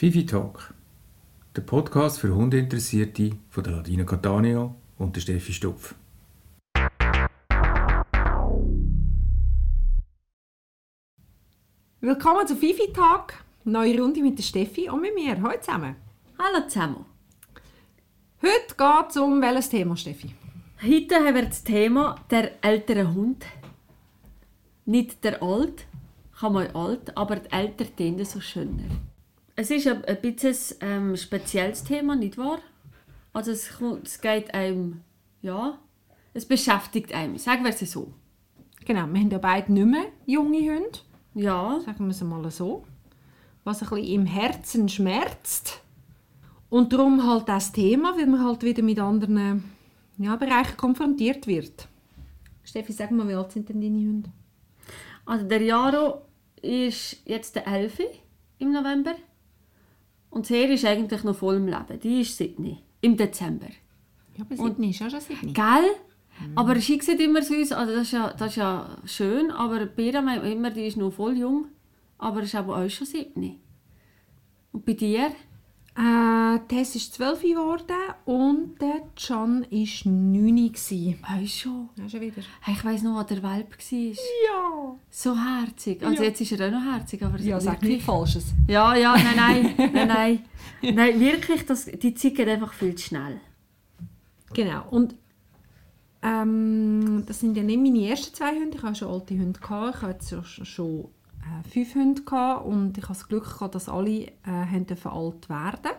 Fifi Talk, der Podcast für Hundeinteressierte von der Ladina Catania und der Steffi Stupf. Willkommen zu Fifi Tag, neue Runde mit der Steffi und mit mir. Hallo zusammen. Hallo zusammen. Heute geht es um welches Thema, Steffi? Heute haben wir das Thema der ältere Hund. Nicht der alt, kann man alt, aber die älter so schöner. Es ist ein, ein bisschen ein ähm, spezielles Thema, nicht wahr? Also es, es geht einem, ja, es beschäftigt einem, sagen wir es so. Genau, wir haben ja beide nicht mehr junge Hunde. Ja. Sagen wir es mal so. Was ein bisschen im Herzen schmerzt. Und darum halt das Thema, weil man halt wieder mit anderen ja, Bereichen konfrontiert wird. Steffi, sag mal, wie alt sind denn deine Hunde? Also der Jaro ist jetzt der 11. im November. Und Serie ist eigentlich noch voll im Leben. Die ist Sydney. Im Dezember. Ja, aber Sydney ist ja schon Sydney. Gell? Mhm. Aber sie sieht immer süß. Also das ist, ja, das ist ja schön. Aber Bera immer, die ist noch voll jung. Aber ist aber auch schon Sydney. Und bei dir? Äh, Tess ist 12 geworden und der Can war 9. Ah, schon? Ja, schon wieder. Hey, ich weiss noch, wo der Welp war. Ja. So herzig. Also Ja. jetzt ist er auch noch herzig. Aber Ja, sag nichts Falsches. Ja, ja, nein, nein, nein, nein. nein, wirklich, das, die Zeit geht einfach viel zu schnell. Genau. Und ähm, das sind ja nicht meine ersten zwei Hunde. Ich hatte schon alte Hunde. Gehabt. Ich hatte schon, fünf Hunde gehabt und ich hatte das Glück, gehabt, dass alle äh, alt werden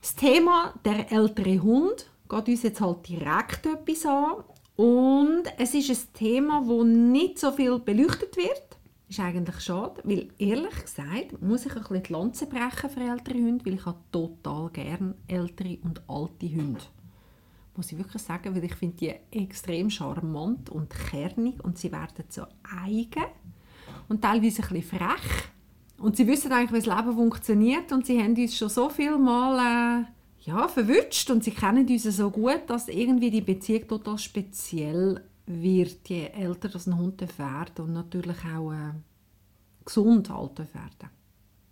Das Thema «Der ältere Hund» geht uns jetzt halt direkt etwas an. Und es ist ein Thema, das nicht so viel beleuchtet wird. Ist eigentlich schade, weil ehrlich gesagt muss ich ein bisschen die Lanze brechen für ältere Hunde, weil ich habe total gerne ältere und alte Hunde muss ich wirklich sagen, weil ich finde die extrem charmant und kernig und sie werden so eigen und teilweise ein bisschen frech. Und sie wissen eigentlich, wie das Leben funktioniert und sie haben uns schon so viel Mal äh, ja, verwünscht und sie kennen uns so gut, dass irgendwie die Beziehung total speziell wird, je älter das ein Hund wird und natürlich auch äh, gesund alt werden.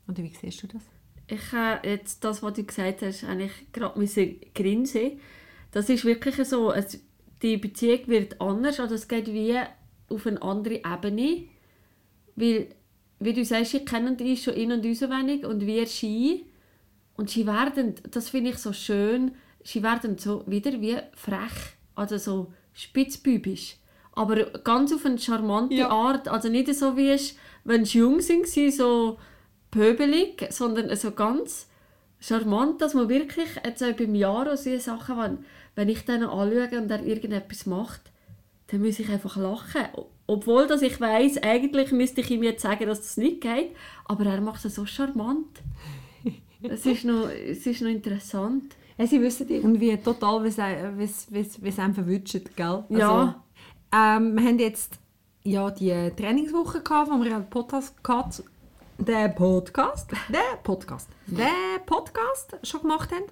Oder wie siehst du das? Ich habe jetzt das, was du gesagt hast, eigentlich gerade müssen grinsen. Das ist wirklich so, es, die Beziehung wird anders, also es geht wie auf eine andere Ebene. Weil, wie du sagst, ich kenne die schon in- und so wenig und wir sie. Und sie werden, das finde ich so schön, sie werden so wieder wie frech, also so spitzbübisch. Aber ganz auf eine charmante Ja. Art, also nicht so wie es, wenn sie jung sind, sie so pöbelig, sondern so ganz charmant, dass man wirklich jetzt auch beim Jaro so Sachen, wenn, wenn ich dann anschaue und er irgendetwas macht, dann muss ich einfach lachen. Obwohl dass ich weiß, eigentlich müsste ich ihm jetzt sagen, dass das nicht geht, aber er macht es so charmant. Es ist noch, es ist noch interessant. Ja, sie wissen irgendwie total, wie es, einem verwünscht, gell? Ja. ähm, wir haben jetzt ja die Trainingswoche gehabt, wo wir einen Podcast gehabt, den Podcast, den Podcast, den Podcast schon gemacht haben.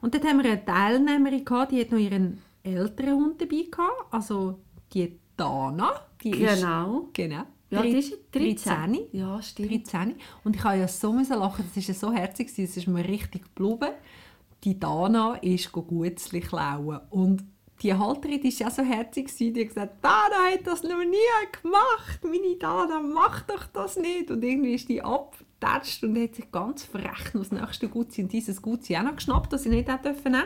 Und dort haben wir eine Teilnehmerin gehabt, die hat noch ihren älteren Hund dabei gehabt, also die Dana. Die ist- Genau. genau. Ja, die ist 13. 13. Ja, stimmt. 13. Und ich habe ja so müssen lachen, das ist ja so herzig, es ist mir richtig geblieben. Die Dana ist Gutzli klauen. Und die Halterin die ist ja so herzig, die hat gesagt, Dana hat das noch nie gemacht. Meine Dana macht doch das nicht. Und irgendwie ist die abgetatscht und hat sich ganz frech noch das nächste Gutzi und dieses Gutzi auch noch geschnappt, das sie nicht hat dürfen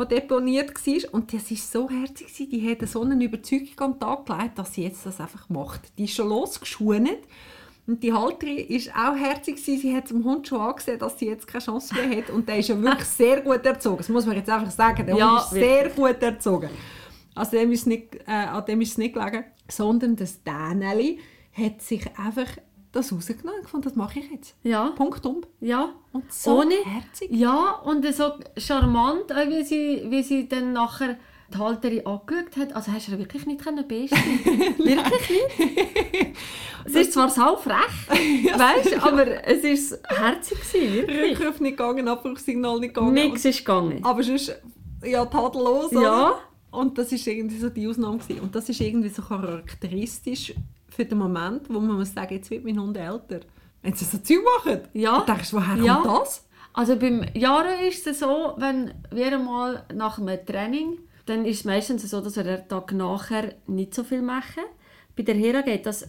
was deponiert war. Und das war so herzig, die hat so eine Überzeugung an den Tag gelegt, dass sie jetzt das einfach macht. Die ist schon losgeschunet. Und die Halterin war auch herzig, sie hat dem Hund schon angesehen, dass sie jetzt keine Chance mehr hat. Und der ist ja wirklich sehr gut erzogen. Das muss man jetzt einfach sagen. Der Ja, Hund ist sehr gut erzogen. Also dem ist nicht, äh, an dem ist es nicht gelegen. Sondern das Däneli hat sich einfach das rausgenommen und gefunden, das mache ich jetzt. Ja. Punkt um. Ja. Und so Ohne, herzig. Ja, und so charmant, auch wie sie, wie sie dann nachher die Halterin angeschaut hat. Also hast du wirklich nicht können bestehen Wirklich nicht? es ist zwar sau frech, weißt, aber es ist herzig gewesen, wirklich. Rückruf nicht gegangen, Abbruchsignal nicht gegangen. Nichts ist gegangen. Aber sonst, ja, tadellos, Ja. oder? Und das ist irgendwie so die Ausnahme gewesen. Und das ist irgendwie so charakteristisch für den Moment, wo man muss sagen, jetzt wird mein Hund älter. Wenn sie so Zeug machen? Ja. Und denkst du, woher Ja. kommt das? Also beim Jaro ist es so, wenn wir mal nach einem Training, dann ist es meistens so, dass wir den Tag nachher nicht so viel machen. Bei der Hera geht das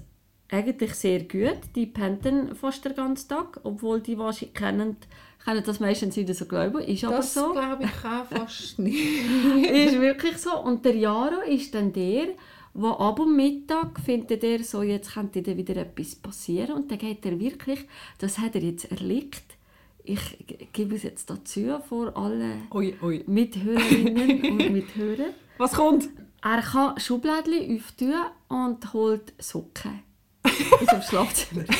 eigentlich sehr gut. Die pennt fast den ganzen Tag, obwohl die wahrscheinlich kennen, kennen das meistens nicht so glauben. Ist aber Das so. glaube ich auch fast nicht. ist wirklich so. Und der Jaro ist dann der, wo ab am Mittag findet er so, jetzt könnte dann wieder etwas passieren. Und dann geht er wirklich, das hat er jetzt erlebt. Ich gebe es jetzt dazu vor alle. Mithörerinnen und Mithörer. Was kommt? Er kann Schublädchen öffnen und holt Socken. In seinem Schlafzimmer.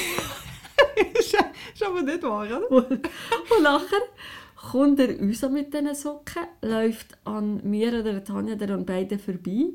ist, aber nicht wahr, oder? Und, und nachher kommt er raus mit diesen Socken, läuft an mir oder Tanja oder an beiden vorbei.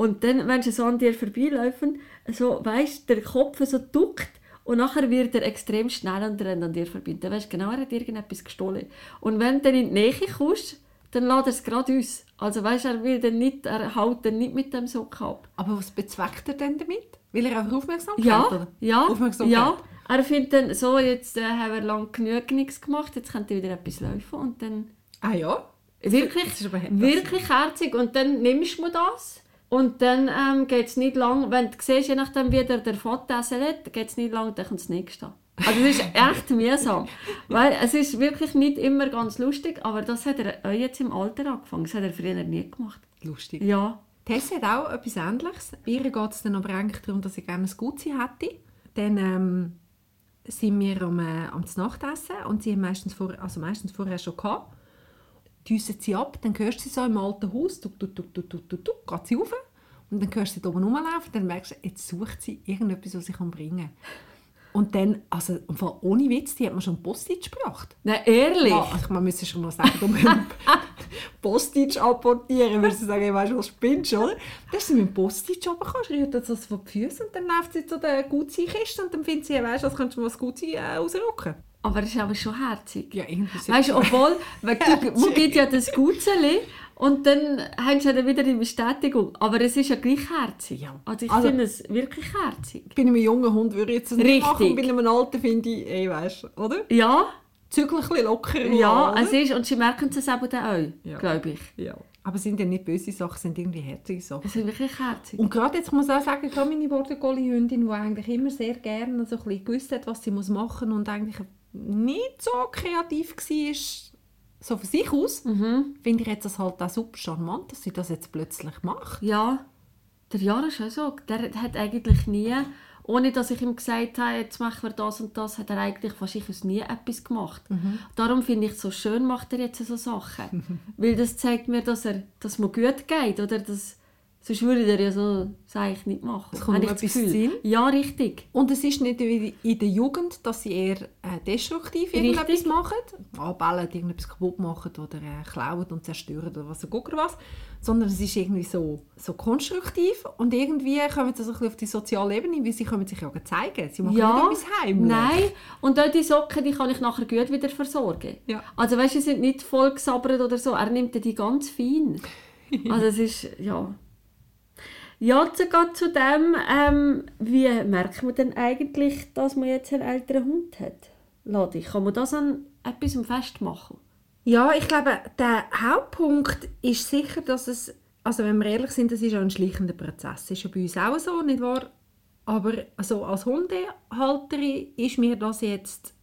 Und dann, wenn sie so an dir vorbeilaufen, so, weißt, der Kopf so duckt und nachher wird er extrem schnell und rennt an dir vorbei. Dann weisst du genau, er hat irgendetwas gestohlen. Und wenn du dann in die Nähe kommst, dann lässt er es gerade uns. Also weißt, er, will dann nicht, er haut dann nicht mit dem Socken ab. Aber was bezweckt er denn damit? Will er einfach Aufmerksamkeit? Ja, oder? ja, Aufmerksamkeit. ja. Er findet dann so, jetzt äh, haben wir lang genug nichts gemacht, jetzt könnte wieder etwas laufen und dann Ah ja? wirklich, wirklich herzig und dann nimmst du das und dann ähm, geht es nicht lang, wenn du siehst, je nachdem wie der, der Vater essen hat, geht es nicht lang, dann kommt das nächste. Also es ist echt mühsam, weil es ist wirklich nicht immer ganz lustig, aber das hat er jetzt im Alter angefangen, das hat er früher nie gemacht. Lustig. Ja, Tess hat auch etwas Ähnliches. Ihr geht es dann aber eigentlich darum, dass sie gerne ein Gutsein hätte. Dann ähm, sind wir am, äh, am Nachtessen und sie haben meistens, vor, also meistens vorher schon gehabt. Düsen sie ab, dann hörst du sie so im alten Haus, tuk, tuk, tuk, tuk, tuk, tuk, tuk, geht sie rauf. Und dann hörst du sie da oben rumlaufen, dann merkst du, jetzt sucht sie irgendetwas, was sie kann bringen kann. Und dann, also im Fall ohne Witz, die hat man schon Postitsch gebracht. nein, ehrlich. Ja, man müsste schon mal sagen, um Postitsch apportieren, würde sie sagen, ich weiss, was spinnst, oder? Dann sie mit dem Postitsch runtergekommen, schreit das vor die Füße und dann läuft sie zu der Gutsein-Kiste und dann findet sie, weißt du, was könntest du mal das Gutsein äh, rausrücken. Aber es ist aber schon herzig. Ja, irgendwie. Weißt du, obwohl, man gibt ja das Gutzeli und dann haben sie dann wieder die Bestätigung. Aber es ist ja gleich herzig. Ja. Also ich Also- finde es wirklich herzig. bei einem jungen Hund würde ich jetzt nicht Richtig. machen, bei einem alten finde ich, ey, weißt du, oder? Ja, Zügel ein lockerer ja, oder? es ist, und sie merken es eben dann auch, Ja. glaube ich. ja. Aber es sind ja nicht böse Sachen, es sind irgendwie herzige Sachen. Es ist wirklich herzig. Und gerade jetzt muss ich auch sagen, gerade meine Border Collie Hündin, die eigentlich immer sehr gerne so ein bisschen gewusst hat, was sie muss machen und eigentlich nicht so kreativ war, so von sich aus, Mhm. finde ich jetzt das halt auch super charmant, dass sie das jetzt plötzlich macht. Ja, der Jan ist auch so. Der hat eigentlich nie, ohne dass ich ihm gesagt habe, jetzt machen wir das und das, hat er eigentlich fast ich nie etwas gemacht. Darum finde ich es so schön, macht er jetzt so Sachen. Weil das zeigt mir, dass er dass mir gut geht. Oder dass, sonst würde er ja so das eigentlich nicht machen. Es kommt das etwas. Sinn. Ja, richtig. Und es ist nicht wie in der Jugend, dass sie eher äh, destruktiv Richtig. irgendetwas machen, anbellen, irgendetwas kaputt machen oder äh, klauen und zerstören oder was auch immer was, sondern es ist irgendwie so, so konstruktiv und irgendwie kommen sie so ein bisschen auf die soziale Ebene, weil sie können sich ja zeigen. Sie machen Ja, nicht etwas heimlich. nein. Und auch die Socken, die kann ich nachher gut wieder versorgen. Ja. Also weißt du, sie sind nicht voll gesabbert oder so. Er nimmt die ganz fein. Also es ist, ja. Ja, sogar zu dem, ähm, wie merkt man denn eigentlich, dass man jetzt einen älteren Hund hat? Ladi, kann man das an etwas festmachen? Ja, ich glaube, der Hauptpunkt ist sicher, dass es, also wenn wir ehrlich sind, das ist ein schleichender Prozess. Das ist ja bei uns auch so, nicht wahr? Aber also als Hundehalterin ist mir das jetzt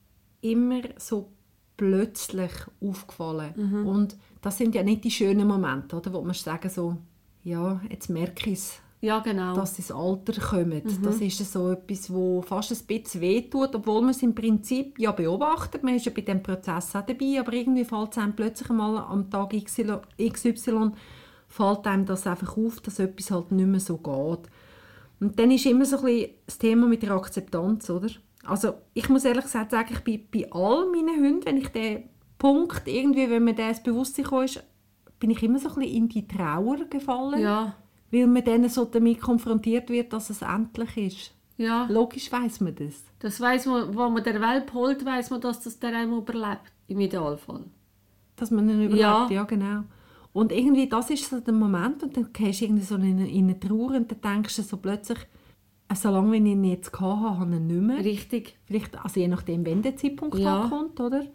immer so plötzlich aufgefallen. Und das sind ja nicht die schönen Momente, oder, wo man sagen so, ja, jetzt merke ich es, Ja, genau. dass sie ins Alter kommen. Das ist so etwas, wo fast ein bisschen wehtut, obwohl man es im Prinzip ja beobachtet. Man ist ja bei diesem Prozess auch dabei, aber irgendwie fällt es einem plötzlich mal am Tag XY, fällt einem das einfach auf, dass etwas halt nicht mehr so geht. Und dann ist immer so ein bisschen das Thema mit der Akzeptanz, oder? Also ich muss ehrlich gesagt sagen, ich bin bei all meinen Hunden, wenn ich den Punkt irgendwie, wenn mir das Bewusstsein gekommen ist, bin ich immer so ein bisschen in die Trauer gefallen ja, weil man dann so damit konfrontiert wird, dass es endlich ist. ja. Logisch weiß man das. Das weiß man, wo man der Welp holt, weiß man, dass das der einem überlebt. Im Idealfall. Dass man ihn überlebt, Ja. ja. genau. Und irgendwie, das ist so der Moment und dann gehst du irgendwie so in eine, in eine Trauer und dann denkst du so plötzlich, solange ich ihn jetzt hatte, habe ich ihn nicht mehr. Richtig. Vielleicht, also je nachdem, wann der Zeitpunkt Ja. kommt, oder?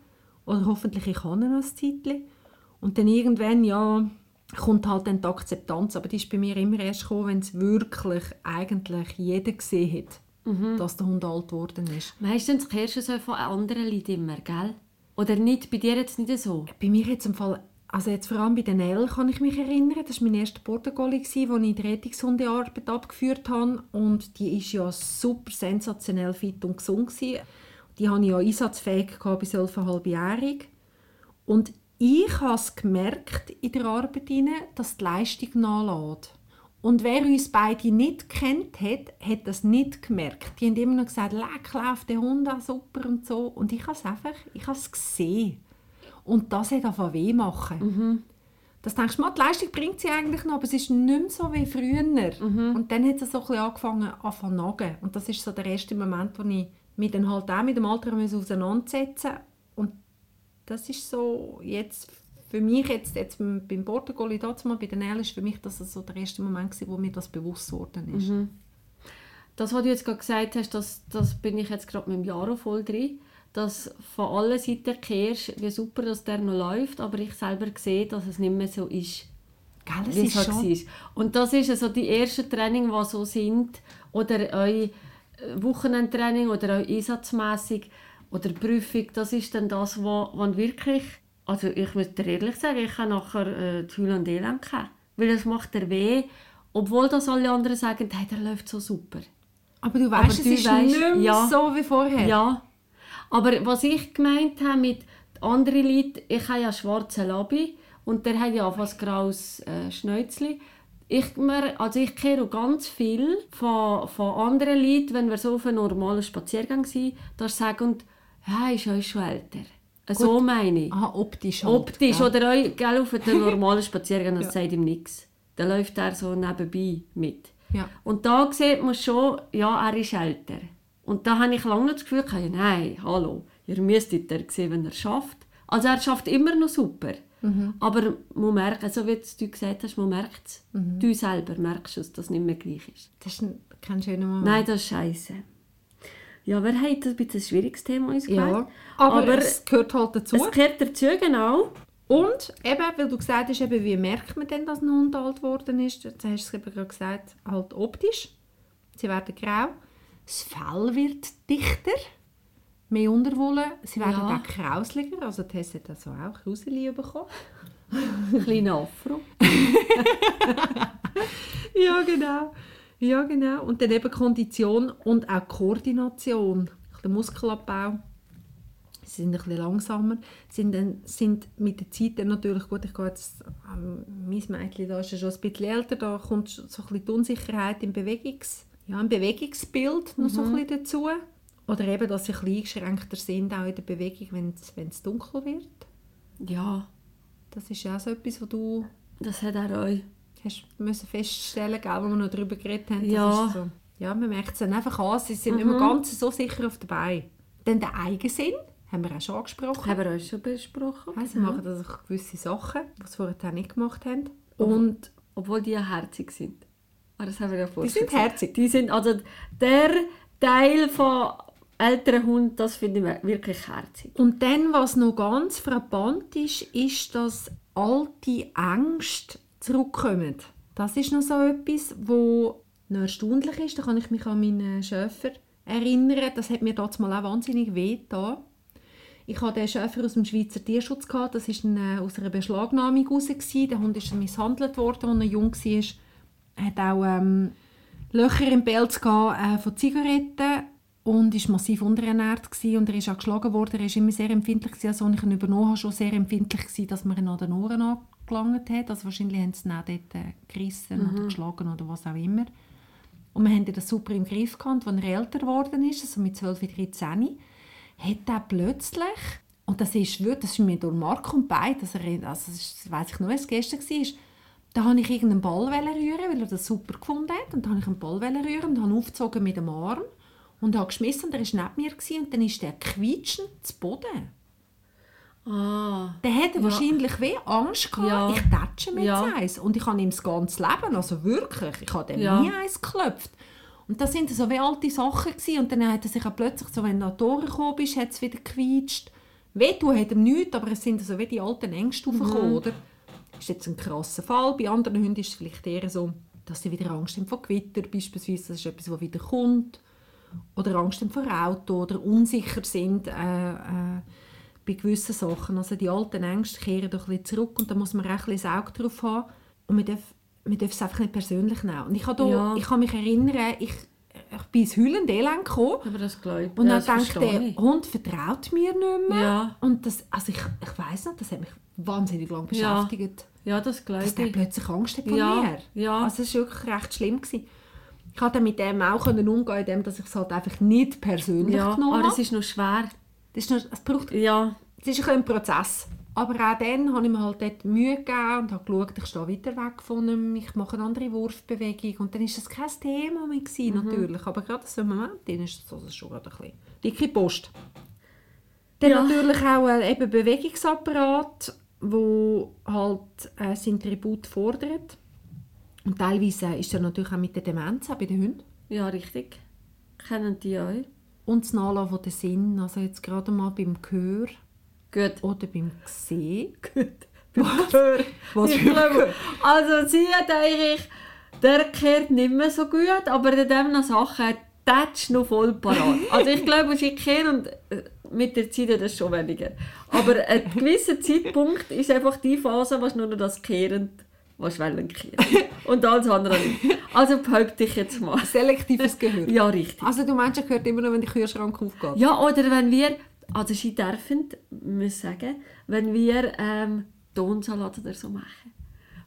Oder hoffentlich ich kann ihn noch ein Zeitchen. Und dann irgendwann, ja, kommt halt dann die Akzeptanz. Aber die ist bei mir immer erst gekommen, wenn es wirklich eigentlich jeder gesehen hat, Mhm. dass der Hund alt geworden ist. Meistens kehrst du so von anderen Leuten immer, gell? Oder nicht? Bei dir jetzt nicht so? Bei mir jetzt im Fall, also jetzt vor allem bei den Nell kann ich mich erinnern, das war mein erster gsi, wo ich die Rettungshundearbeit abgeführt habe und die ist ja super sensationell fit und gesund gsi. Die hatte ich ja einsatzfähig bis 11,5-jährig und ich habe es gemerkt in der Arbeit, dass die Leistung nachlässt. Und wer uns beide nicht kennt hat, hat das nicht gemerkt. Die haben immer noch gesagt, leck, läuft der Hund auch super und so. Und ich habe es einfach, ich habe es gesehen. Und das hat einfach weh machen. Das denkst du mal, die Leistung bringt sie eigentlich noch, aber es ist nicht mehr so wie früher. Und dann hat es so ein bisschen angefangen anfangen zu nagen. Und das ist so der erste Moment, wo ich mich dann halt auch mit dem Alter musste auseinandersetzen Und das ist so jetzt für mich jetzt, jetzt beim dazu mal bei den Nell ist für mich das so der erste Moment gewesen, wo mir das bewusst geworden ist. Das, was du jetzt gerade gesagt hast, das, das bin ich jetzt gerade mit dem Jaro voll drin. Dass von allen Seiten kehrst, wie super dass der noch läuft, aber ich selber sehe, dass es nicht mehr so ist, Gell, es wie ist es halt schon... war. Und das ist also die ersten Training, die so sind, oder euer Wochenendtraining oder euer einsatzmässig oder Prüfung, das ist dann das, wo, wo wirklich, also ich muss dir ehrlich sagen, ich habe nachher äh, die Hülle und Elend gehabt, weil es macht dir weh, obwohl das alle anderen sagen, hey, der läuft so super. Aber du Aber weißt, es du ist weisst, nicht mehr ja. so wie vorher. Ja, aber was ich gemeint habe mit anderen Leuten, ich habe ja einen schwarzen Labi und der hat ja fast graues äh, Schnäuzli. Ich, mir, also ich kehre ganz viel von, von anderen Leuten, wenn wir so auf einem normalen Spaziergang sind, da sagen, ja, ist ja schon älter. So meine ich. Aha, optisch halt. Optisch gell? oder auch, gell, auf einem normalen Spaziergang, das sagt ihm nichts. Da läuft er so nebenbei mit. Ja. Und da sieht man schon, ja, er ist älter. Und da habe ich lange das Gefühl, gehabt, ja, nein, hallo, ihr müsstet er sehen, wenn er schafft. Also er schafft immer noch super. Aber man merkt, also wie du gesagt hast, man merkt es. Du selber merkst es, dass es nicht mehr gleich ist. Das ist ein, kein schöner Moment. Nein, das ist scheiße. Ja, wer hat ein bisschen ein schwieriges Thema uns Ja, aber, Aber es gehört halt dazu. Es gehört dazu, genau. Und eben, weil du gesagt hast, eben, wie merkt man denn, dass ein Hund alt geworden ist? Jetzt hast du es eben gerade gesagt, halt optisch. Sie werden grau. Das Fell wird dichter. Mehr Unterwolle. Sie werden Ja. auch krausliger. Also Tess hat also auch Krauseli bekommen. Ein kleiner Afro. Ja, genau. Ja, genau. Und dann eben Kondition und auch Koordination. Der Muskelabbau. Sie sind ein bisschen langsamer. Sind, dann, sind mit der Zeit dann natürlich gut. Ich gehe jetzt, ähm, mein Mädchen da ist ja schon ein bisschen älter. Da kommt so ein bisschen die Unsicherheit im, Bewegungs, ja, im Bewegungsbild noch so ein bisschen dazu. Oder eben, dass sie ein bisschen eingeschränkter sind, auch in der Bewegung, wenn es, wenn es dunkel wird. Ja, Das ist ja auch so etwas, was du das hat er auch. Hast müssen feststellen, gell, wo wir noch darüber geredet haben. Ja. so. ja, man merkt es dann einfach an, sie sind nicht mehr ganz so sicher auf der Beine. Dann der Eigensinn, haben wir auch schon angesprochen. Haben wir auch schon besprochen. Ja, sie genau. machen auch gewisse Sachen, die sie vorher nicht gemacht haben. Und Obwohl die ja herzig sind. Aber das haben wir ja vorher sind gesagt. herzig. Die sind, also der Teil von älteren Hunden, das finde ich wirklich herzig. Und dann, was noch ganz frappant ist, ist, dass alte Ängste zurückkommen. Das ist noch so etwas, wo noch erstaunlich ist. Da kann ich mich an meinen Schäfer erinnern. Das hat mir damals mal auch wahnsinnig weh getan. Ich hatte den Schäfer aus dem Schweizer Tierschutz. Gehabt. Das war äh, aus einer Beschlagnahmung heraus. Der Hund ist misshandelt worden, als er jung war. Er hat auch ähm, Löcher im Pelz äh, von Zigaretten und war massiv unterernährt gewesen. und er ist auch geschlagen worden. Er war immer sehr empfindlich also als ich ihn übernommen habe, schon sehr empfindlich gewesen, dass man ihn an den Ohren angelangt hat. Also wahrscheinlich haben sie ihn auch dort äh, gerissen oder geschlagen oder was auch immer. Und wir haben das super im Griff gehabt. Als er älter geworden ist, also mit 12, 13, hat er plötzlich, und das ist, wirklich- das ist mir durch Mark und Bein, dass er, also das ist- weiss ich noch, was gestern war, da habe ich irgendeinen Ball rühren, weil er das super gefunden hat. Und da habe ich einen Ball rühren und habe aufgezogen mit dem Arm und habe geschmissen und er war neben mir gewesen, und dann ist der quietschend zu Boden. Ah. Der hatte wahrscheinlich wie Angst gehabt, Ja. ich tätsche mir Ja. eins. Und ich habe ihm das ganze Leben, also wirklich, ich habe dem Ja. nie eins geklopft. Und das sind so wie alte Sachen gewesen. Und dann hat er sich auch plötzlich, so, wenn du die Tore gekommen bist, hat es wieder gequietscht. Wehtun hat ihm nichts, aber es sind so wie die alten Ängste aufgekommen, oder? Das ist jetzt ein krasser Fall. Bei anderen Hunden ist es vielleicht eher so, dass sie wieder Angst haben vor Gewitter beispielsweise. Das ist etwas, was wieder kommt. Oder Angst haben vor Auto oder unsicher sind äh, äh, bei gewissen Sachen. Also die alten Ängste kehren doch ein bisschen zurück und da muss man auch ein bisschen das Auge drauf haben. Und man darf, man darf es einfach nicht persönlich nehmen. Und ich kann, da, Ja. ich kann mich erinnern, ich, ich bin ins Heulend Elend gekommen Aber das glaube ich. und ja, dann denkt der ich. Hund vertraut mir nicht mehr. Ja. Und das, also ich, ich weiss nicht, das hat mich wahnsinnig lange Ja. beschäftigt, Ja, das glaube dass der ich. plötzlich Angst hat Ja, mir. ja. Also es war wirklich recht schlimm. Gewesen. Ich konnte mit dem auch können umgehen, indem dass ich es halt einfach nicht persönlich Ja, genommen aber habe. es ist noch schwer. Das ist noch, es braucht Ja, es ist ein, Prozess. Aber auch dann habe ich mir halt dort Mühe gegeben und habe geschaut, ich stehe weiter weg von ihm, ich mache eine andere Wurfbewegung. Und dann war das kein Thema mehr, gewesen, Mhm. natürlich. Aber gerade so im Moment ist das also schon gerade ein bisschen dicke Post. Dann Ja. natürlich auch ein eben Bewegungsapparat, wo halt äh, sein Tribut fordert. Und teilweise ist er natürlich auch mit der Demenz auch bei den Hunden. ja, richtig. Kennen die euch? Und das Nachlassen von den Sinn, also jetzt gerade mal beim Gehör Gut. oder beim Sehen. Was? Was Ich glaube, also sie hat eigentlich, der kehrt nicht mehr so gut, aber in dem noch Sachen, er tätscht noch voll parat. Also ich glaube, sie kehren und äh, mit der Zeit das schon weniger. Aber ein gewisser Zeitpunkt ist einfach die Phase, du nur noch das Kehren was wollen kehren. Und alles andere nicht. Also behaupte ich jetzt mal. Selektives Gehör. Ja, richtig. Also du meinst, er hört immer noch, wenn der Kühlschrank aufgeht? Ja, oder wenn wir, also sie dürfen, muss sagen, wenn wir ähm, Tonsalat oder so machen,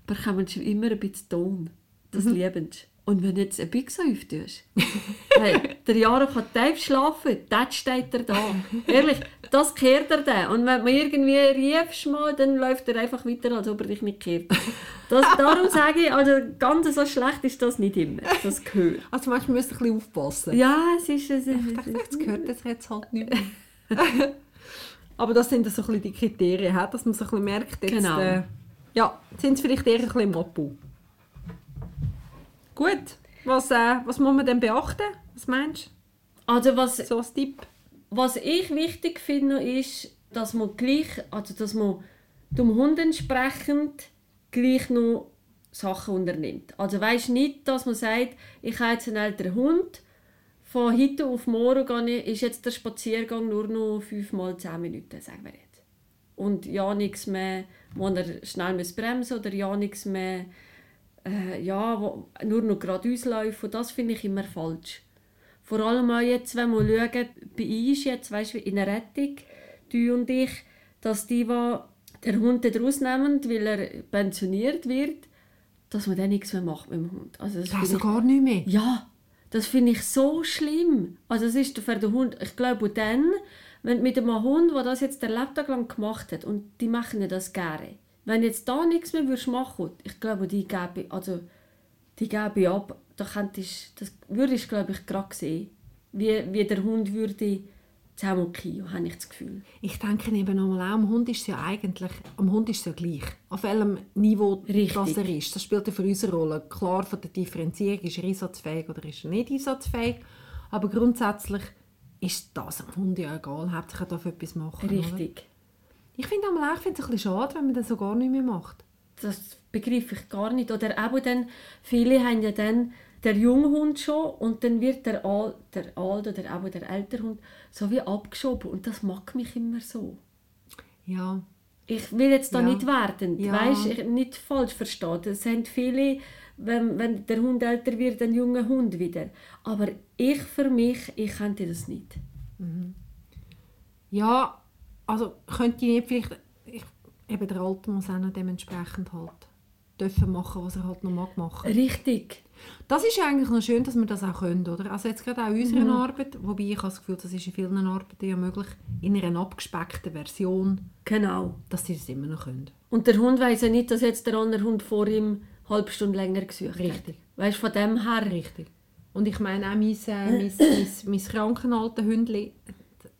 bekommen sie immer ein bisschen Ton. Das lieben sie. Und wenn du jetzt ein Big auftust, hey, der Jaro kann tief schlafen, dort steht er da. Ehrlich, das kehrt er dann. Und wenn man irgendwie riefst mal, dann läuft er einfach weiter, als ob er dich nicht kehrt. Das, darum sage ich, also ganz so schlecht ist das nicht immer, das Gehör. Also manchmal müsst ihr ein bisschen aufpassen. Ja, es ist... Es Ich dachte, jetzt gehört das jetzt halt nicht mehr. Aber das sind so ein bisschen die Kriterien, dass man so ein bisschen merkt, jetzt, Genau. äh, ja, sind es vielleicht eher ein bisschen im Abbau. Gut, was, äh, was muss man denn beachten? Was meinst Also was, du? So als Tipp? Was ich wichtig finde, ist, dass man gleich, also dass man dem Hund entsprechend gleich noch Sachen unternimmt. Also weißt nicht, dass man sagt, ich habe jetzt einen älteren Hund, von heute auf morgen gehe ich- ist jetzt der Spaziergang nur noch 5 mal 10 Minuten, sagen wir jetzt. Und ja nichts mehr, wo er schnell muss bremsen oder ja nichts mehr, äh, ja, wo, nur noch geradeaus laufen. Das finde ich immer falsch. Vor allem auch jetzt, wenn wir schauen, bei uns jetzt, weißt du, in der Rettung, du und ich, dass die, die den Hund dort rausnehmen, weil er pensioniert wird, dass man dann nichts mehr macht mit dem Hund. Also das Also ich, gar nicht mehr. ja, das finde ich so schlimm. Also es ist für den Hund, ich glaube dann, wenn mit einem Hund, der das jetzt den Lebtag lang gemacht hat, und die machen ja das gerne, wenn jetzt da nichts mehr würdest machen, ich glaube, die gebe, also die gebe ab, da könntest, das würdest glaube ich gerade sehen, wie, wie der Hund würde zusammenkommen, habe ich das Gefühl. Ich denke eben nochmal auch, am Hund ist es ja eigentlich, am Hund ist es ja gleich. Auf welchem Niveau Richtig. das er ist. Das spielt ja für uns eine Rolle. Klar, von der Differenzierung, ist er einsatzfähig oder ist er nicht einsatzfähig. Aber grundsätzlich ist das am Hund ja egal. Hauptsache er darf etwas machen. Oder? Ich finde einmal auch, ich finde es ein bisschen schade, wenn man das so gar nicht mehr macht. das begreife ich gar nicht. Oder eben dann, viele haben ja dann der Junghund schon und dann wird der, Al, der alte oder eben der ältere Hund so wie abgeschoben und das mag mich immer so. Ja, Ich will jetzt da Ja. nicht werten, Ja. weißt, ich, nicht falsch verstehen. Es haben viele, wenn, wenn der Hund älter wird, ein junger Hund wieder. Aber ich für mich, ich könnte das nicht. ja also könnte ich nicht vielleicht, ich, eben der Alte muss auch noch dementsprechend halt dürfen machen, was er halt noch mag machen. Richtig. Das ist ja eigentlich noch schön, dass wir das auch können, oder? Also jetzt gerade auch in unserer Arbeit, wobei ich habe das Gefühl, das ist in vielen Arbeiten ja möglich, in einer abgespeckten Version, Genau. dass sie das immer noch können. Und der Hund weiß ja nicht, dass jetzt der andere Hund vor ihm eine halbe Stunde länger gesucht Richtig. hat. Weißt von dem her. Richtig. Und ich meine auch mein, äh, mein, mein, mein krankenalte Hündli,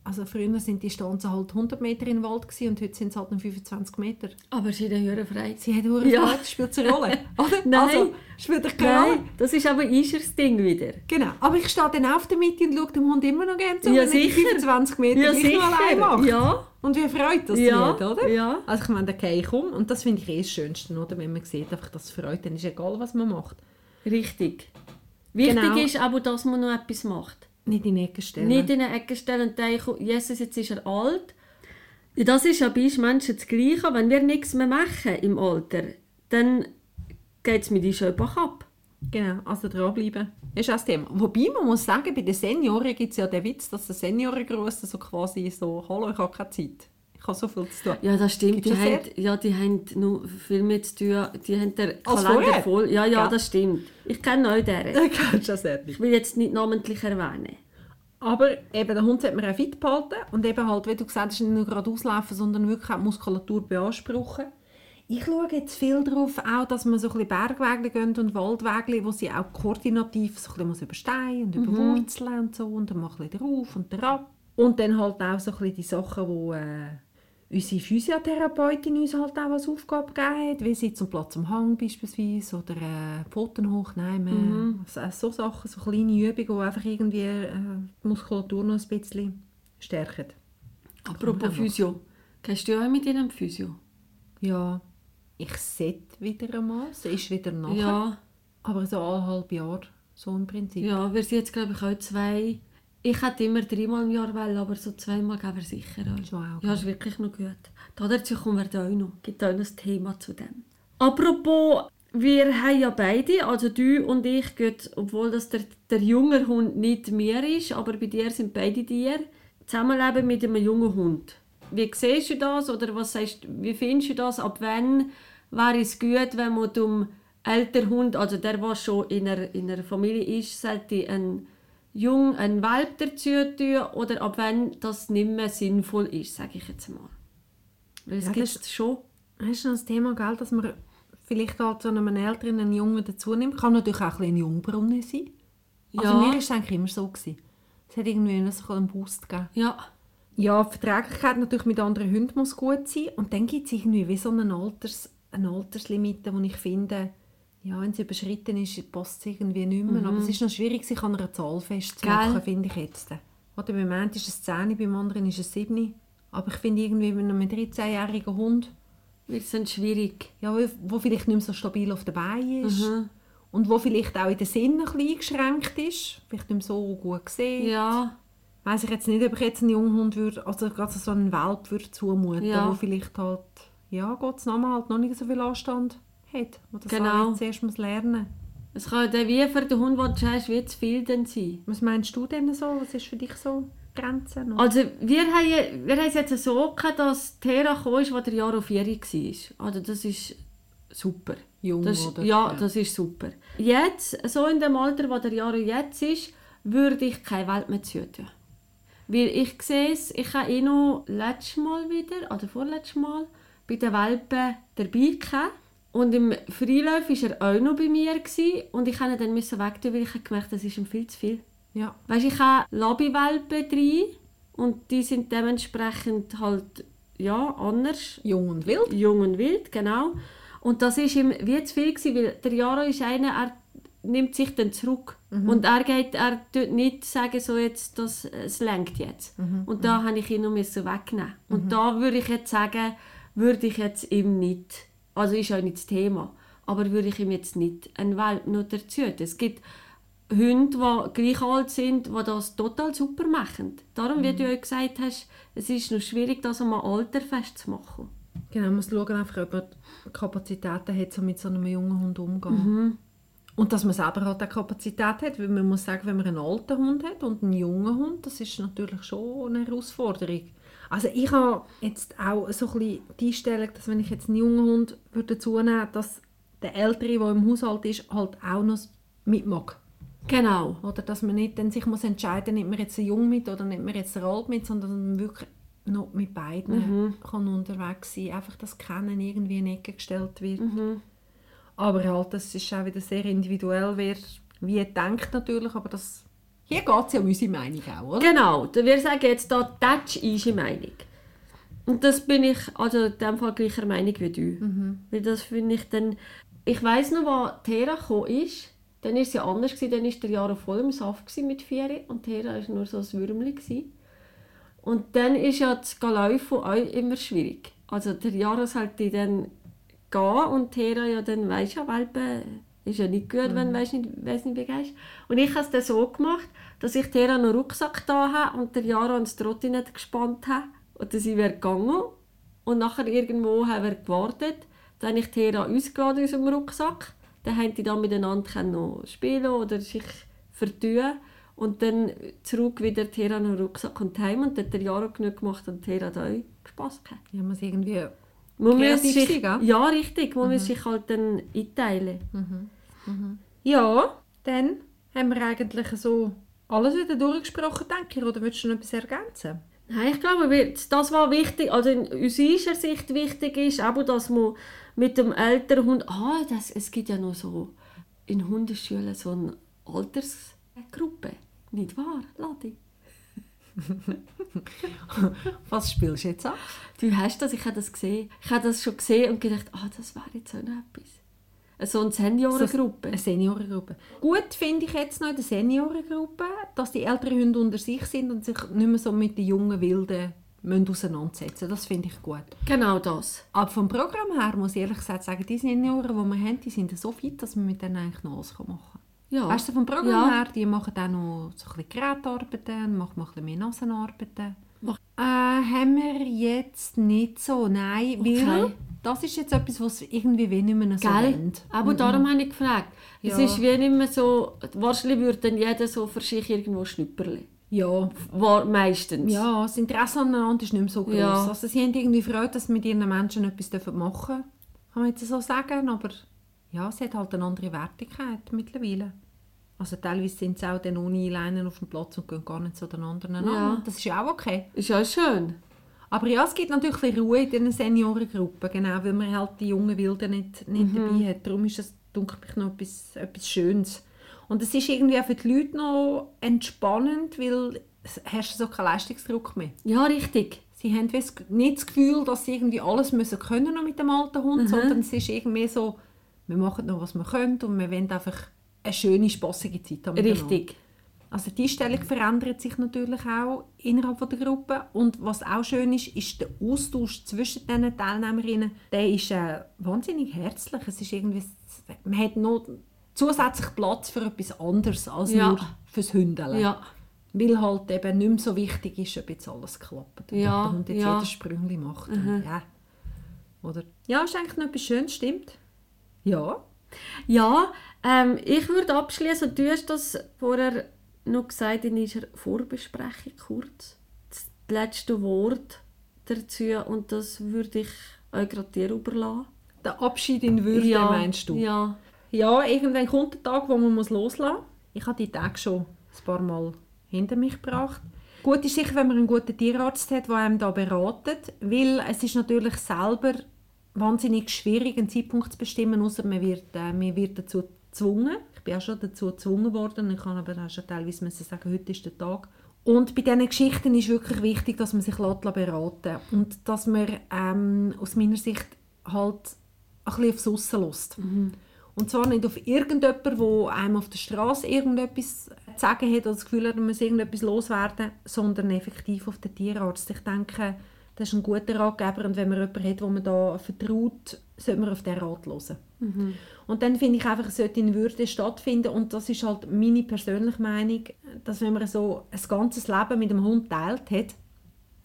also früher sind die Stanzen halt 100 Meter in den Wald gewesen, und heute sind es halt nur 25 Meter. Aber sie haben höhere Freiheit. Sie hat hure Ja. Freude, spielt eine Rolle, oder? Nein. Also, spielt doch keine Rolle. Das ist aber Ischers Ding wieder. Genau, aber ich stehe dann auf der Mitte und schaue dem Hund immer noch gerne zu, Ja, wenn er sicher. 25 Meter Ja, gleich noch allein macht. Ja, Und wie freut das Ja, die, oder? ja. Also ich meine, gehe ich um und das finde ich eh das Schönste, oder? wenn man sieht, einfach, dass es freut, dann ist egal, was man macht. richtig. Wichtig Genau. ist aber, dass man noch etwas macht. Nicht in die Ecke stellen. Nicht in eine Ecke stellen und denken, Jesus, jetzt ist er alt. Ja, das ist ja bei uns Menschen das Gleiche. Wenn wir nichts mehr machen im Alter, dann geht es mit uns schon einfach ab. Genau, also dranbleiben. Ist auch das Thema. Wobei, man muss sagen, bei den Senioren gibt es ja den Witz, dass der Seniorengruß so quasi so «Hallo, ich habe keine Zeit. Ich habe so viel zu tun.» Ja, das stimmt. Die das haben, ja, die haben noch viel mit zu tun. Die haben den Als Kalender vorher? voll. Ja, ja, Ja. das stimmt. Ich kenne auch deren. Das du ja sehr Ich will jetzt nicht namentlich erwähnen. Aber eben, der Hund sollte man auch fit behalten und eben halt, wie du gesagt hast, nicht nur gerade auslaufen, sondern wirklich auch die Muskulatur beanspruchen. Ich schaue jetzt viel darauf, auch, dass man so ein Bergwege gehen und Waldwege, wo sie auch koordinativ so ein bisschen über Steine und über Wurzeln und so und dann mal ein bisschen drauf und drauf. Und dann halt auch so ein bisschen die Sachen, wo äh, unsere Physiotherapeutin uns halt auch als Aufgabe gegeben hat, wie und Platz am Hang beispielsweise oder äh, Pfoten hochnehmen. Also, äh, so Sachen, so kleine Übungen, die einfach irgendwie äh, die Muskulatur noch ein bisschen stärken. Apropos Physio. Gehst du auch mit ihnen Physio? Ja, ich sollte wieder einmal, es ist wieder nachher, Ja. aber so eineinhalb Jahre, so im Prinzip. Ja, wir sind jetzt glaube ich auch zwei. Ich hätte immer dreimal im Jahr wollen, aber so zweimal geben wir sicher. Schon auch Ja, ist wirklich noch gut. Dazu kommen wir da auch noch. gibt auch noch ein Thema zu dem. Apropos, wir haben ja beide, also du und ich, geht, obwohl das der, der junge Hund nicht mir ist, aber bei dir sind beide dir, zusammenleben mit einem jungen Hund. Wie siehst du das oder was sagst, wie findest du das? Ab wann wäre es gut, wenn man dem älteren Hund, also der, der schon in einer, in einer Familie ist, sollte ein Jung, ein Welp dazu tun oder ab wann das nicht mehr sinnvoll ist, sage ich jetzt mal. Weil es Ja, gibt das- schon. Hast du noch das Thema, gell, dass man vielleicht halt so einem Älteren einen Jungen dazu nimmt? Kann natürlich auch ein, ein Jungbrunnen sein. Also Ja. mir war es eigentlich immer so. Gewesen. Es hat irgendwie so einen Boost gegeben. Ja, Ja, die Verträglichkeit natürlich mit anderen Hunden muss gut sein. Und dann gibt es irgendwie wie so eine, Alters, eine Alterslimite, wo ich finde, ja, wenn sie überschritten ist, passt es irgendwie nicht mehr. Aber es ist noch schwierig, sich an einer Zahl festzumachen, finde ich jetzt. Oder beim einen ist es 10, beim anderen ist es 7. Aber ich finde irgendwie mit einem 13-jährigen Hund, wird es dann schwierig. ja, wo, wo vielleicht nicht mehr so stabil auf den Beinen ist Mhm. und wo vielleicht auch in den Sinn ein bisschen eingeschränkt ist, vielleicht nicht mehr so gut sieht. Ja, Weiß ich jetzt nicht, ob ich jetzt einen Junghund würde, also gerade so einen Welp würde zumuten, Ja. wo vielleicht halt, ja, Gottes Namen halt noch nicht so viel Anstand hat. Wo das Genau. auch zuerst muss lernen. es kann dann wie für den Hund, den du hast, wie zu viel dann sein. Was meinst du denn so? Was ist für dich so Grenzen? oder? Also wir haben, wir haben es jetzt so gehabt, dass Tera kam, als der Jahr auf 4 war. Also das ist super. Jung, das, oder? Ja, Ja. das ist super. Jetzt, so in dem Alter, wo der Jaro jetzt ist, würde ich keine Welt mehr zutun. Weil ich sehe es, ich habe eh noch letztes Mal wieder, oder vorletztes Mal, bei den Welpen dabei gehabt. Und im Freilauf war er auch noch bei mir. Gewesen, und ich musste ihn dann müssen wegtun, weil ich habe gemerkt das ist ihm viel zu viel. ja. Weißt, ich habe Labby-Welpen drin und die sind dementsprechend halt ja, anders Jung und wild. jung und wild, genau. Und das ist ihm wie zu viel gewesen, weil der Jaro ist einer, er nimmt sich dann zurück. Und er geht, er tut nicht sagen, so jetzt, das, es lenkt jetzt. Und da habe ich ihn noch wegnehmen. Und da würde ich jetzt sagen, würde ich jetzt ihm nicht, also ist auch nicht das Thema, aber würde ich ihm jetzt nicht einen Welp noch dazu. Es gibt Hunde, die gleich alt sind, die das total super machen. Darum, wie du auch gesagt hast, es ist noch schwierig, das am Alter festzumachen. Genau, man muss schauen, einfach, ob er Kapazitäten hat, um mit so einem jungen Hund umzugehen. Und dass man selber halt auch Kapazität hat, weil man muss sagen, wenn man einen alten Hund hat und einen jungen Hund, das ist natürlich schon eine Herausforderung. Also ich habe jetzt auch so ein bisschen die Einstellung, dass wenn ich jetzt einen jungen Hund würde dazu nehmen, dass der Ältere, der im Haushalt ist, halt auch noch mitmacht. Genau. Oder dass man nicht dann sich muss entscheiden, nimmt man jetzt den Jung mit oder nimmt man jetzt den Alt mit, sondern dass man wirklich noch mit beiden kann unterwegs sein Einfach das Kennen irgendwie in die Ecke gestellt wird. Aber halt, das ist auch wieder sehr individuell, wer wie denkt natürlich, aber das Hier geht es ja um unsere Meinung auch, oder? Genau, wir sagen jetzt da, das ist unsere Meinung. Und das bin ich also in dem Fall gleicher Meinung wie du. Weil das finde ich dann... Ich weiss noch, als Thera gekommen ist, dann war es ja anders. Gewesen. Dann war der Jahre voll im Saft mit vier und Thera war nur so ein Würmli. Gewesen. Und dann ist ja das Laufen auch immer schwierig. Also der Jahre sollte dann gehen und Thera ja dann, weisst ja, Welpen ist ja nicht gut, wenn du weißt nicht, weiss nicht wie gehst. Und ich habe es dann so gemacht, dass ich noch einen Rucksack da habe und der Jahre ans Trottinett gespannt habe. Und dann sie wäre gegangen und nachher irgendwo haben wir gewartet. Dann habe ich Thera ausgeladen aus dem Rucksack. Dann haben die dann miteinander noch spielen oder sich vertun. Und dann zurück wieder Thera noch den Rucksack und heim. Und dann hat der Jahre genug gemacht und Thera hat auch Spass gehabt. Ja, muss irgendwie... Man muss sich, gell? ja, richtig. Man muss sich halt dann einteilen. Ja, dann haben wir eigentlich so alles wieder durchgesprochen, denke ich. Oder willst du noch etwas ergänzen? Nein, ich glaube, das was wichtig, also in unserer Sicht wichtig ist, aber dass man mit dem älteren Hund, ah, das, es gibt ja noch so in Hundeschulen so eine Altersgruppe, nicht wahr, Ladi? Was spielst du jetzt an? Du hast das, ich habe das gesehen, ich habe das schon gesehen und gedacht, ah, das wäre jetzt so noch etwas. So eine Seniorengruppe. Eine Seniorengruppe. Gut finde ich jetzt noch in der Seniorengruppe, dass die älteren Hunde unter sich sind und sich nicht mehr so mit den jungen Wilden müssen auseinandersetzen Das finde ich gut. Genau das. Aber vom Programm her muss ich ehrlich gesagt sagen, die Senioren, die wir haben, die sind so fit, dass man mit denen eigentlich noch alles machen kann. Ja. Weißt du, vom Programm Ja. her, die machen auch noch so ein bisschen Gerätarbeiten, machen mal ein bisschen mehr Nasenarbeiten. Äh, haben wir jetzt nicht so, nein, weil Okay. das ist jetzt etwas, was irgendwie wie nicht mehr so Gell? Aber darum habe ich gefragt. Es Ja. ist wie nicht mehr so, wahrscheinlich würde dann jeder so für sich irgendwo schnüpperli. Ja, War meistens. ja, das Interesse aneinander ist nicht mehr so groß. Ja. Also sie haben irgendwie Freude, dass sie mit ihren Menschen etwas machen dürfen. Kann man jetzt so sagen, aber ja, es hat halt eine andere Wertigkeit mittlerweile. Also teilweise sind sie auch dann ohne Leinen auf dem Platz und gehen gar nicht zu den anderen an. Ja. Das ist ja auch okay. Ist ja schön. Aber ja, es gibt natürlich ein Ruhe in diesen Seniorengruppen, genau, weil man halt die jungen Wilden nicht, nicht Mhm. dabei hat. Darum ist es, denke ich, noch etwas, etwas Schönes. Und es ist irgendwie auch für die Leute noch entspannend, weil herrscht so kein Leistungsdruck mehr. Ja, richtig. Sie haben das- nicht das Gefühl, dass sie irgendwie alles müssen können noch mit dem alten Hund, Mhm. sondern es ist irgendwie so, wir machen noch, was wir können und wir wollen einfach eine schöne, spaßige Zeit haben. Richtig. Also die Einstellung verändert sich natürlich auch innerhalb der Gruppe und was auch schön ist, ist der Austausch zwischen den Teilnehmerinnen. Der ist äh, wahnsinnig herzlich. Es ist irgendwie, man hat noch zusätzlich Platz für etwas anderes als Ja. nur fürs Hündele. Ja. Weil halt eben nicht mehr so wichtig ist, ob jetzt alles klappt. Und Ja, Hund jetzt ja. jedes Sprüngli macht. Und, ja. Oder? ja, ist eigentlich noch etwas Schönes, stimmt. Ja. Ja, ähm, ich würde abschließen. Du hast das vorher noch gesagt in unserer Vorbesprechung kurz. Das letzte Wort dazu und das würde ich euch gerade dir überlassen. Der Abschied in Würde, ja, meinst du? Ja. Ja, irgendwann kommt der Tag, wo man muss loslassen muss. Ich habe die Tage schon ein paar Mal hinter mich gebracht. Gut ist sicher, wenn man einen guten Tierarzt hat, der einem da beratet, weil es ist natürlich selber wahnsinnig schwierig, einen Zeitpunkt zu bestimmen, außer man wird, äh, man wird dazu gezwungen. Ich bin auch schon dazu gezwungen worden, ich kann aber auch schon teilweise müssen sagen, heute ist der Tag. Und bei diesen Geschichten ist wirklich wichtig, dass man sich beraten lässt und dass man ähm, aus meiner Sicht halt ein bisschen aufs Aussen lässt. Und zwar nicht auf irgendjemanden, der einem auf der Straße irgendetwas zu sagen hat oder das Gefühl hat, man muss irgendetwas loswerden, sondern effektiv auf den Tierarzt. Ich denke, das ist ein guter Ratgeber und wenn man jemanden hat, wo man da vertraut, sollte man auf diesen Rat hören. Und dann finde ich einfach, es sollte in Würde stattfinden und das ist halt meine persönliche Meinung, dass wenn man so ein ganzes Leben mit dem Hund teilt hat,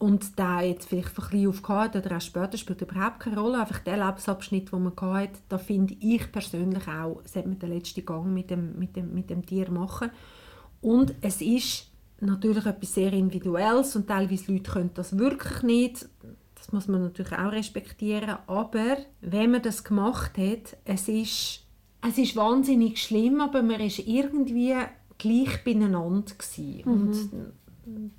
und der jetzt vielleicht von klein auf hatte oder auch später, spielt überhaupt keine Rolle. Einfach der Lebensabschnitt, den man hatte, da finde ich persönlich auch, sollte man den letzten Gang mit dem, mit, dem, mit dem Tier machen. Und es ist natürlich etwas sehr Individuelles und teilweise Leute können das wirklich nicht. Das muss man natürlich auch respektieren. Aber wenn man das gemacht hat, es ist, es ist wahnsinnig schlimm, aber man ist irgendwie gleich beieinander gewesen. Und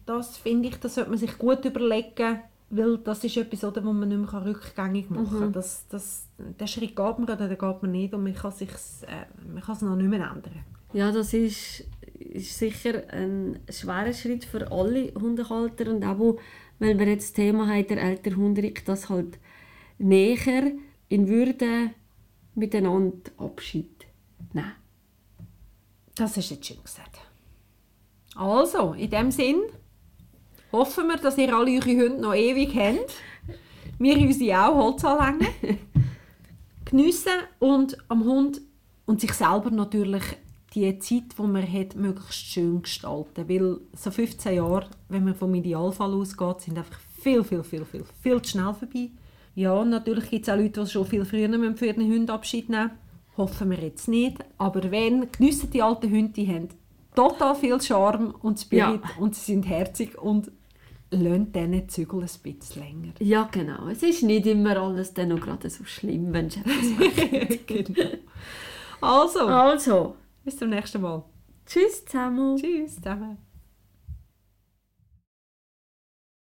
das finde ich, das sollte man sich gut überlegen, weil das ist etwas, oder, wo man nicht mehr rückgängig machen kann. Das, das, den Schritt geht man oder den geht man nicht und man kann, äh, man kann es noch nicht mehr ändern. Ja, das ist ist sicher ein schwerer Schritt für alle Hundehalter und auch, weil wir jetzt das Thema haben, der ältere Hunderick, das halt näher in Würde miteinander Abschied nehmen. Das ist jetzt schön gesagt. Also, in dem Sinn hoffen wir, dass ihr alle eure Hunde noch ewig habt. Wir unsere auch Holz anlängen. Geniessen und am Hund und sich selber natürlich die Zeit, die man hat, möglichst schön gestalten. Weil so 15 Jahre, wenn man vom Idealfall ausgeht, sind einfach viel, viel, viel, viel, viel zu schnell vorbei. Ja, natürlich gibt es auch Leute, die schon viel früher für ihren Hund Abschied nehmen. Hoffen wir jetzt nicht. Aber wenn, geniessen die alten Hunde, die haben total viel Charme und Spirit Ja. und sie sind herzig und lasst diesen Zügel ein bisschen länger. Ja, genau. Es ist nicht immer alles dann noch gerade so schlimm, wenn du etwas genau. Also, Also, bis zum nächsten Mal. tschüss zusammen. Tschüss zusammen.